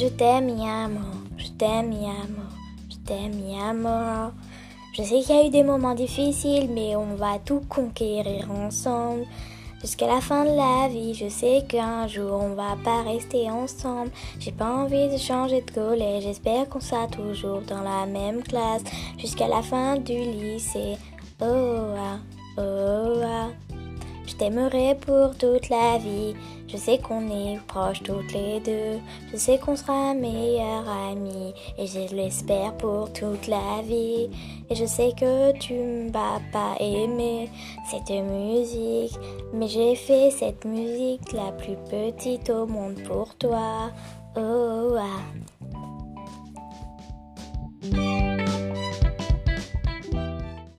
Je t'aime, amour. Je t'aime, amour. Je t'aime, amour. Je sais qu'il y a eu des moments difficiles, mais on va tout conquérir ensemble. Jusqu'à la fin de la vie, je sais qu'un jour on va pas rester ensemble. J'ai pas envie de changer de collège, j'espère qu'on sera toujours dans la même classe. Jusqu'à la fin du lycée. Oh ah, oh ah. T'aimerai pour toute la vie. Je sais qu'on est proches toutes les deux. Je sais qu'on sera meilleurs amis. Et je l'espère pour toute la vie. Et je sais que tu ne vas pas aimer cette musique. Mais j'ai fait cette musique la plus petite au monde pour toi. Oh ah.